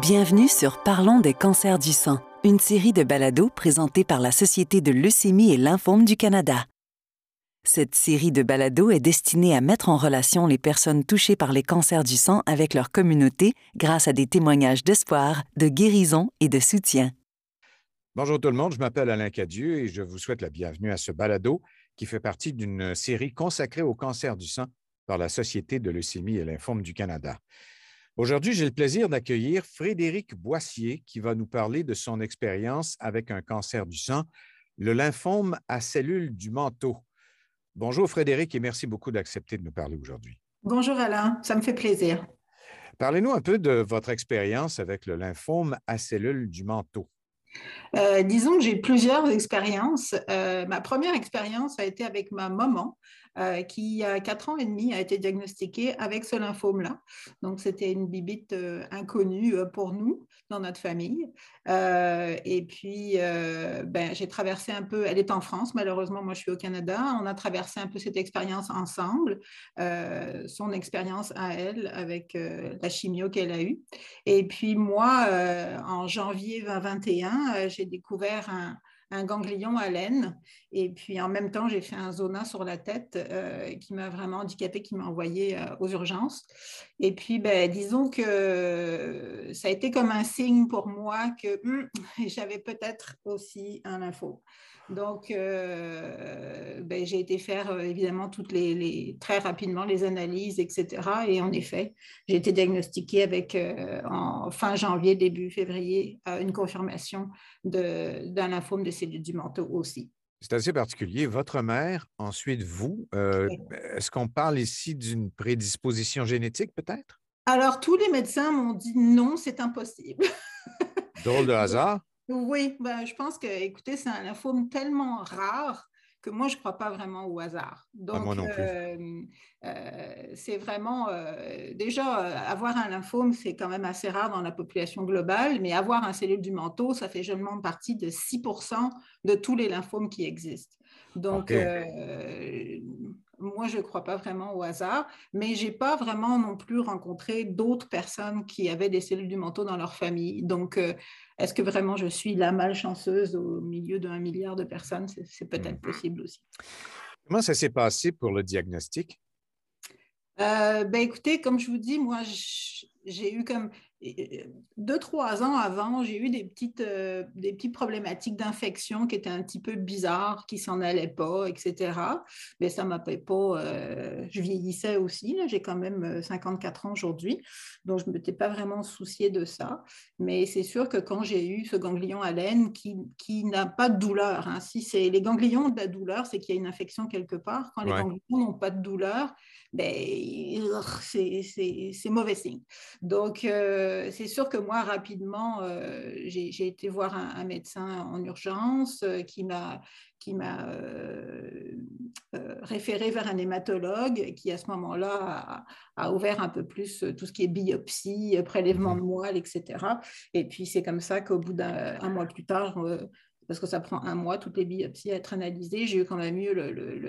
Bienvenue sur Parlons des cancers du sang, une série de balados présentée par la Société de leucémie et lymphome du Canada. Cette série de balados est destinée à mettre en relation les personnes touchées par les cancers du sang avec leur communauté grâce à des témoignages d'espoir, de guérison et de soutien. Bonjour tout le monde, je m'appelle Alain Cadieux et je vous souhaite la bienvenue à ce balado qui fait partie d'une série consacrée au cancer du sang par la Société de leucémie et lymphome du Canada. Aujourd'hui, j'ai le plaisir d'accueillir Frédéric Boissier qui va nous parler de son expérience avec un cancer du sang, le lymphome à cellules du manteau. Bonjour Frédéric et merci beaucoup d'accepter de nous parler aujourd'hui. Bonjour Alain, ça me fait plaisir. Parlez-nous un peu de votre expérience avec le lymphome à cellules du manteau. Euh, disons que j'ai plusieurs expériences. Euh, ma première expérience a été avec ma maman. Euh, qui, a quatre ans et demi, a été diagnostiquée avec ce lymphome-là. Donc, c'était une bibite euh, inconnue euh, pour nous, dans notre famille. et puis, ben, j'ai traversé un peu, elle est en France, malheureusement, moi je suis au Canada. On a traversé un peu cette expérience ensemble, son expérience à elle avec la chimio qu'elle a eue. Et puis, moi, en janvier 2021, j'ai découvert un un ganglion à laine. Et puis en même temps, j'ai fait un zona sur la tête euh, qui m'a vraiment handicapé, qui m'a envoyé euh, aux urgences. Et puis, ben, disons que ça a été comme un signe pour moi que hum, j'avais peut-être aussi un info. Donc, euh, ben, j'ai été faire euh, évidemment toutes les, très rapidement les analyses, etc. Et en effet, j'ai été diagnostiquée avec euh, en fin janvier, début février, une confirmation d'un lymphome de cellules du manteau aussi. C'est assez particulier. Votre mère, ensuite vous, est-ce qu'on parle ici d'une prédisposition génétique peut-être? Alors, tous les médecins m'ont dit non, c'est impossible. Drôle de hasard. Oui, ben, je pense que, écoutez, c'est un lymphome tellement rare que moi, je ne crois pas vraiment au hasard. Donc, non plus. Euh, euh, c'est vraiment, euh, déjà, avoir un lymphome, c'est quand même assez rare dans la population globale, mais avoir un cellule du manteau, ça fait seulement partie de 6% de tous les lymphomes qui existent. Donc, moi, je ne crois pas vraiment au hasard, mais je n'ai pas vraiment non plus rencontré d'autres personnes qui avaient des cellules du manteau dans leur famille. Donc, euh, est-ce que vraiment je suis la malchanceuse au milieu d'un milliard de personnes? C'est peut-être hmm. possible aussi. Comment ça s'est passé pour le diagnostic? Euh, ben écoutez, comme je vous dis, moi, j'ai eu comme deux, trois ans avant, j'ai eu des petites, euh, des petites problématiques d'infection qui étaient un petit peu bizarres, qui s'en allaient pas, etc. Mais ça ne m'appelait pas. Euh, je vieillissais aussi, j'ai quand même 54 euh, ans aujourd'hui, donc je ne m'étais pas vraiment souciée de ça. Mais c'est sûr que quand j'ai eu ce ganglion à laine qui, qui n'a pas de douleur, hein, si c'est les ganglions de la douleur, c'est qu'il y a une infection quelque part. Quand les ganglions n'ont pas de douleur, ben, c'est mauvais signe. Donc, euh, c'est sûr que moi, rapidement, euh, j'ai été voir un, médecin en urgence euh, qui m'a qui m'a référé vers un hématologue qui, à ce moment-là, a, ouvert un peu plus tout ce qui est biopsie, prélèvement de moelle, etc. Et puis, c'est comme ça qu'au bout d'un mois plus tard, parce que ça prend un mois, toutes les biopsies à être analysées. J'ai eu quand même eu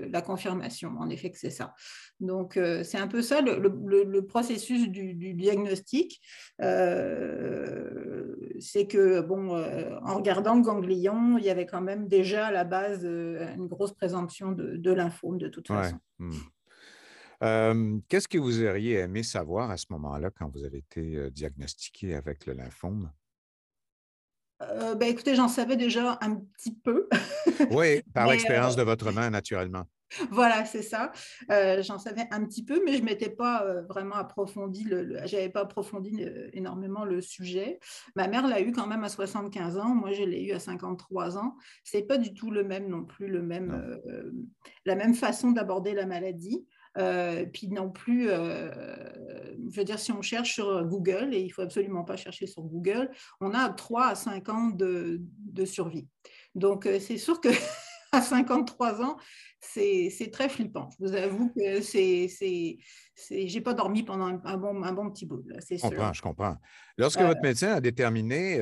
la confirmation, en effet, que c'est ça. Donc, euh, c'est un peu ça le, processus du, diagnostic. Euh, c'est que, bon, euh, en regardant le ganglion, il y avait quand même déjà à la base une grosse présomption de, lymphome, de toute façon. Hmm. Qu'est-ce que vous auriez aimé savoir à ce moment-là quand vous avez été diagnostiqué avec le lymphome? Euh, ben, écoutez, j'en savais déjà un petit peu. oui, par l'expérience euh, de votre main, naturellement. Voilà, c'est ça. Euh, j'en savais un petit peu, mais je m'étais pas vraiment approfondi, le, j'avais pas approfondi énormément le sujet. Ma mère l'a eu quand même à 75 ans, moi je l'ai eu à 53 ans. Ce n'est pas du tout le même non plus, le même, la même façon d'aborder la maladie. Euh, puis non plus, euh, je veux dire, si on cherche sur Google, et il ne faut absolument pas chercher sur Google, on a 3 à 5 ans de, survie. Donc, euh, c'est sûr que à 53 ans, c'est très flippant. Je vous avoue que c'est, j'ai pas dormi pendant un, bon, un bon petit bout. je comprends, je comprends. Lorsque votre médecin a déterminé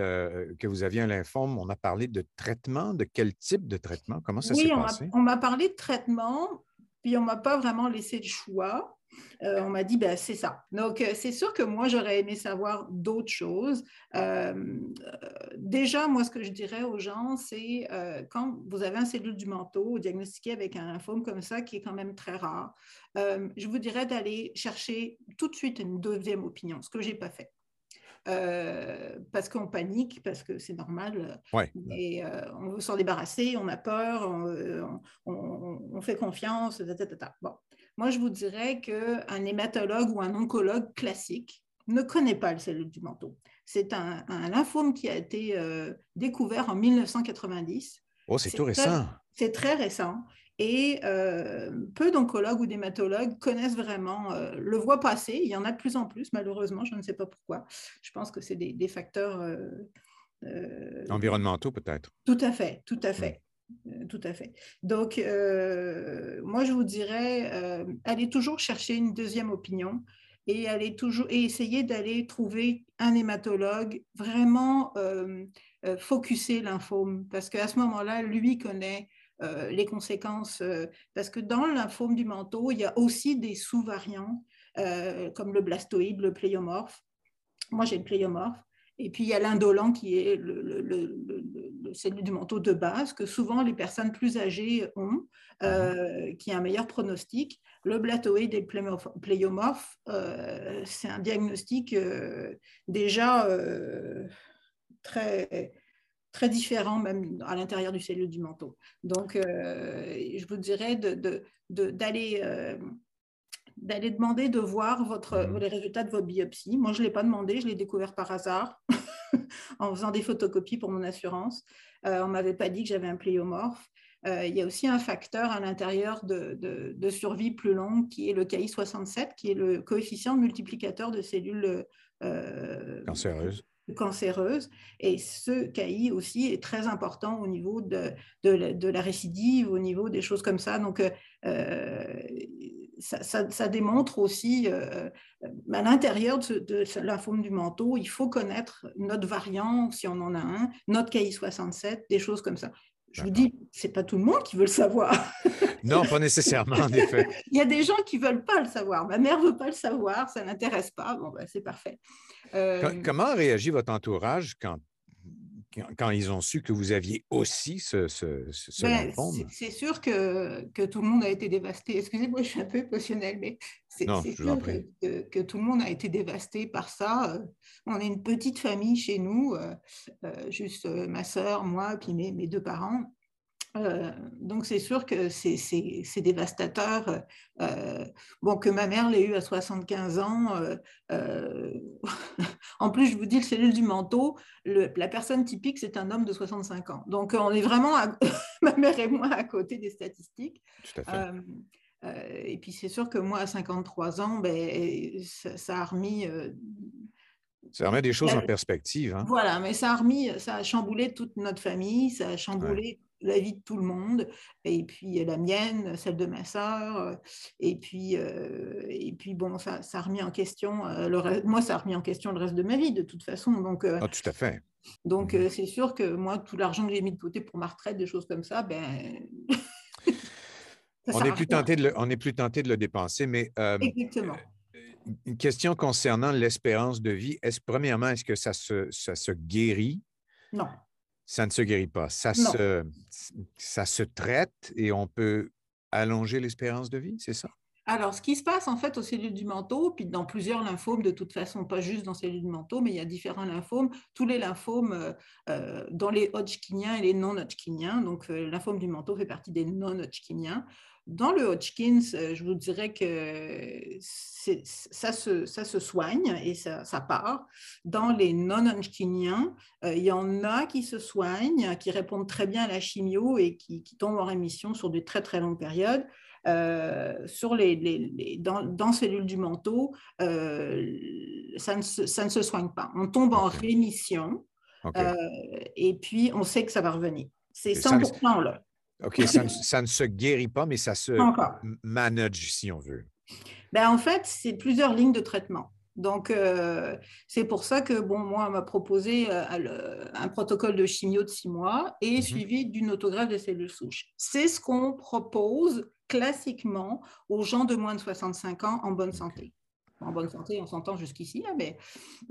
que vous aviez un lymphome, on a parlé de traitement. De quel type de traitement? Comment ça s'est passé? Oui, on m'a parlé de traitement. Puis on m'a pas vraiment laissé le choix. Euh, on m'a dit, ben, c'est ça. Donc, euh, c'est sûr que moi, j'aurais aimé savoir d'autres choses. Euh, déjà, moi, ce que je dirais aux gens, c'est quand vous avez un cellule du manteau diagnostiqué avec un lymphome comme ça, qui est quand même très rare, je vous dirais d'aller chercher tout de suite une deuxième opinion, ce que je n'ai pas fait. Parce qu'on panique, parce que c'est normal. Et on veut s'en débarrasser, on a peur, on, fait confiance, Bon. Moi, je vous dirais qu'un hématologue ou un oncologue classique ne connaît pas le cellule du manteau. C'est un, lymphome qui a été euh, découvert en 1990. Oh, c'est tout récent. C'est très récent. Et euh, peu d'oncologues ou d'hématologues connaissent vraiment, euh, le voient passer. Il y en a de plus en plus, malheureusement, je ne sais pas pourquoi. Je pense que c'est des, facteurs... Environnementaux, peut-être. Tout à fait, tout à fait. Euh, tout à fait. Donc, euh, moi, je vous dirais, euh, allez toujours chercher une deuxième opinion et, allez toujours, et essayer d'aller trouver un hématologue vraiment euh, focuser lymphome, parce qu'à ce moment-là, lui connaît les conséquences, parce que dans le lymphome du manteau, il y a aussi des sous-variants, comme le blastoïde, le pléiomorphe. Moi, j'ai le pléiomorphe. Et puis, il y a l'indolent qui est le, le, cellule du manteau de base que souvent les personnes plus âgées ont, euh, qui a un meilleur pronostic. Le blatoïde et le pléiomorphe, euh, c'est un diagnostic euh, déjà très, très différent même à l'intérieur du cellule du manteau. Donc, je vous dirais d'aller... De, d'aller demander de voir votre, mmh. les résultats de votre biopsie. Moi, je ne l'ai pas demandé, je l'ai découvert par hasard en faisant des photocopies pour mon assurance. Euh, on ne m'avait pas dit que j'avais un pléomorphe. Euh, il y a aussi un facteur à l'intérieur de, de, survie plus longue qui est le KI67, qui est le coefficient multiplicateur de cellules euh, cancéreuses cancéreuse. Et ce KI aussi est très important au niveau de, de, la, récidive, au niveau des choses comme ça. Donc, ça, démontre aussi, euh, à l'intérieur de, de du manteau, il faut connaître notre variant, si on en a un, notre KI67, des choses comme ça. Je vous dis, c'est pas tout le monde qui veut le savoir. non, pas nécessairement, en effet. il y a des gens qui veulent pas le savoir. Ma mère veut pas le savoir, ça n'intéresse pas. Bon, ben, c'est parfait. Euh, comment réagit votre entourage quand quand ils ont su que vous aviez aussi ce, ce, ben, C'est sûr que, que, tout le monde a été dévasté. Excusez-moi, je suis un peu émotionnelle, mais c'est sûr que, que, tout le monde a été dévasté par ça. Euh, on est une petite famille chez nous, euh, euh, juste ma soeur, moi, puis mes, mes deux parents. Euh, donc c'est sûr que c'est dévastateur. Euh, bon, que ma mère l'ait eu à 75 ans. Euh, en plus, je vous dis, le cellule du manteau, la personne typique, c'est un homme de 65 ans. Donc on est vraiment, ma mère et moi, à côté des statistiques. Tout à fait. et puis c'est sûr que moi, à 53 ans, ben, ça, a remis... Ça remet des choses en perspective. Hein. Voilà, mais ça a remis, ça a chamboulé toute notre famille, ça a chamboulé la vie de tout le monde, et puis la mienne, celle de ma sœur, et puis, euh, et puis bon, ça, ça a remis en question, euh, le moi, ça a remis en question le reste de ma vie, de toute façon. Donc, euh, ah, tout à fait. Donc, mmh c'est sûr que moi, tout l'argent que j'ai mis de côté pour ma retraite, des choses comme ça, ben. on n'est plus, tenté de le, on est plus tenté de le dépenser, mais. Exactement. Une question concernant l'espérance de vie. Est-ce, premièrement, est-ce que ça se, ça se guérit? Non. Ça ne se guérit pas. Ça, se, ça se traite et on peut allonger l'espérance de vie, c'est ça? Alors, ce qui se passe en fait aux cellules du manteau, puis dans plusieurs lymphomes de toute façon, pas juste dans les cellules du manteau, mais il y a différents lymphomes, tous les lymphomes euh, euh, dans les Hodgkiniens et les non-Hodgkiniens. Donc, euh, le lymphome du manteau fait partie des non-Hodgkiniens. Dans le Hodgkins, je vous dirais que ça se, ça se, soigne et ça, part. Dans les non-Hodgkiniens, il y en a qui se soignent, qui répondent très bien à la chimio et qui, qui tombent en rémission sur des très très longues périodes. Euh, sur les, les, dans, dans, cellules du manteau, euh, ça, ne se, ça, ne se, soigne pas. On tombe en rémission euh, et puis on sait que ça va revenir. C'est 100% là. OK, ça ne, ça ne, se guérit pas, mais ça se manage, si on veut. Ben, en fait, c'est plusieurs lignes de traitement. Donc, c'est pour ça que, bon, moi, on m'a proposé un protocole de chimio de six mois et mmh suivi d'une autographe de cellules souches. C'est ce qu'on propose classiquement aux gens de moins de 65 ans en bonne santé en bonne santé, on s'entend jusqu'ici, hein, mais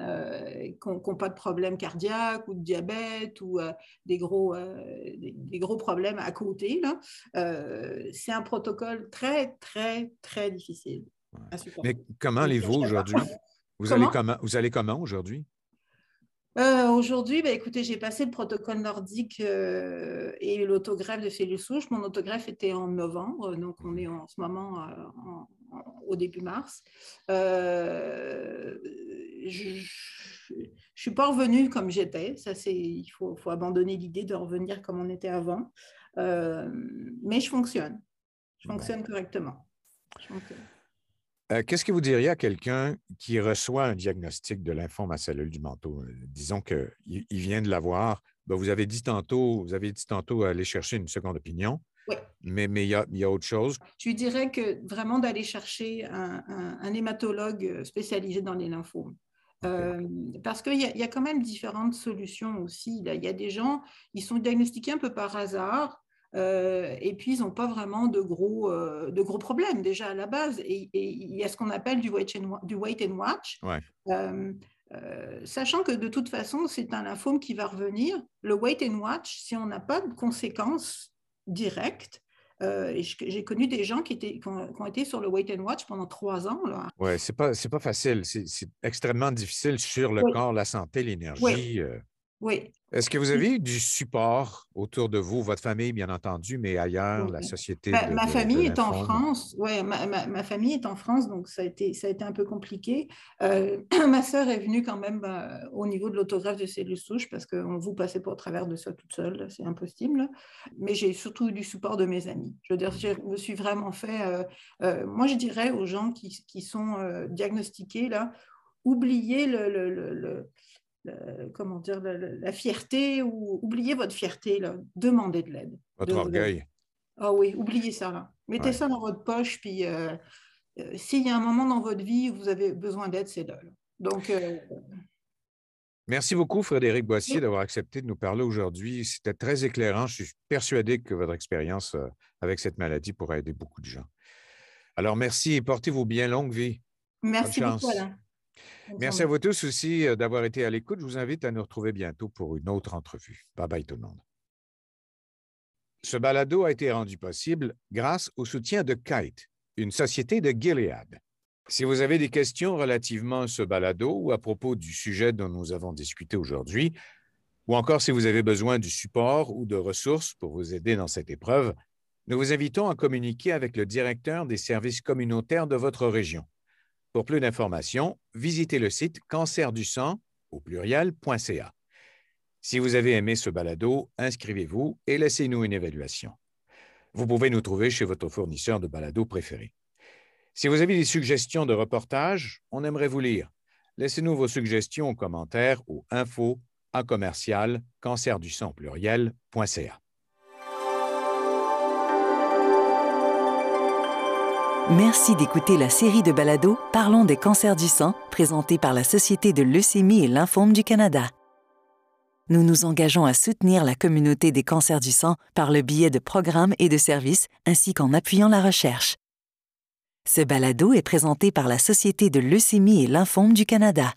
euh, qui n'ont pas de problème cardiaque ou de diabète ou euh, des, gros, euh, des, gros problèmes à côté. c'est un protocole très, très, très difficile. Mais comment allez-vous aujourd'hui? Vous, allez comment, vous allez comment aujourd'hui? Aujourd'hui, ben, écoutez, j'ai passé le protocole nordique et l'autogreffe de cellules souches. Mon autogreffe était en novembre, donc on est en ce moment en, au début mars. Euh, je ne suis pas revenue comme j'étais. Ça, c'est, il faut, faut abandonner l'idée de revenir comme on était avant. Euh, mais je fonctionne. Je fonctionne correctement. Euh, qu'est-ce que vous diriez à quelqu'un qui reçoit un diagnostic de lymphome à cellules du manteau? Disons qu'il il vient de l'avoir. Ben, vous avez dit tantôt, vous avez dit tantôt aller chercher une seconde opinion. Mais il y, a, y, a, autre chose. Je dirais que vraiment d'aller chercher un, hématologue spécialisé dans les lymphomes. Euh, parce qu'il y, y, a quand même différentes solutions aussi. Il y a des gens, ils sont diagnostiqués un peu par hasard, euh, et puis ils n'ont pas vraiment de gros, euh, de gros problèmes déjà à la base. Et, il y a ce qu'on appelle du wait and, du wait and watch. sachant que de toute façon, c'est un lymphome qui va revenir. Le wait and watch, si on n'a pas de conséquences direct. Euh, j'ai connu des gens qui, étaient, qui ont, été sur le Wait and Watch pendant trois ans. Oui, ce n'est pas, pas facile. C'est extrêmement difficile sur le corps, la santé, l'énergie. Oui. Euh. Oui. Est-ce que vous avez eu du support autour de vous, votre famille, bien entendu, mais ailleurs, la société? ma famille est en France. Oui, ma, famille est en France, donc ça a été, ça a été un peu compliqué. Euh, ma sœur est venue quand même euh, au niveau de l'autographe de cellules souches parce qu'on vous passait pas au travers de ça toute seule, c'est impossible. Mais j'ai surtout eu du support de mes amis. Je veux dire, je me suis vraiment fait. Euh, moi, je dirais aux gens qui, qui sont diagnostiqués, là, oubliez le, le comment dire, la, fierté ou oubliez votre fierté, là. demandez de l'aide. Votre orgueil. Ah oui, oubliez ça. Là. Mettez ça dans votre poche, puis euh, euh, s'il y a un moment dans votre vie où vous avez besoin d'aide, c'est là. Donc. Euh, Merci beaucoup, Frédéric Boissier, d'avoir accepté de nous parler aujourd'hui. C'était très éclairant. Je suis persuadé que votre expérience avec cette maladie pourra aider beaucoup de gens. Alors, merci et portez-vous bien. Longue vie. Merci beaucoup, Alain. Merci à vous tous aussi euh, d'avoir été à l'écoute. Je vous invite à nous retrouver bientôt pour une autre entrevue. Bye bye tout le monde. Ce balado a été rendu possible grâce au soutien de Kite, une société de Gilead. Si vous avez des questions relativement à ce balado ou à propos du sujet dont nous avons discuté aujourd'hui, ou encore si vous avez besoin du support ou de ressources pour vous aider dans cette épreuve, nous vous invitons à communiquer avec le directeur des services communautaires de votre région. Pour plus d'informations, visitez le site cancerduSang au pluriel.ca. Si vous avez aimé ce balado, inscrivez-vous et laissez-nous une évaluation. Vous pouvez nous trouver chez votre fournisseur de balado préféré. Si vous avez des suggestions de reportages, on aimerait vous lire. Laissez-nous vos suggestions en commentaire au info à commercial pluriel.ca. Merci d'écouter la série de balados Parlons des cancers du sang, présentée par la Société de leucémie et lymphome du Canada. Nous nous engageons à soutenir la communauté des cancers du sang par le biais de programmes et de services, ainsi qu'en appuyant la recherche. Ce balado est présenté par la Société de leucémie et lymphome du Canada.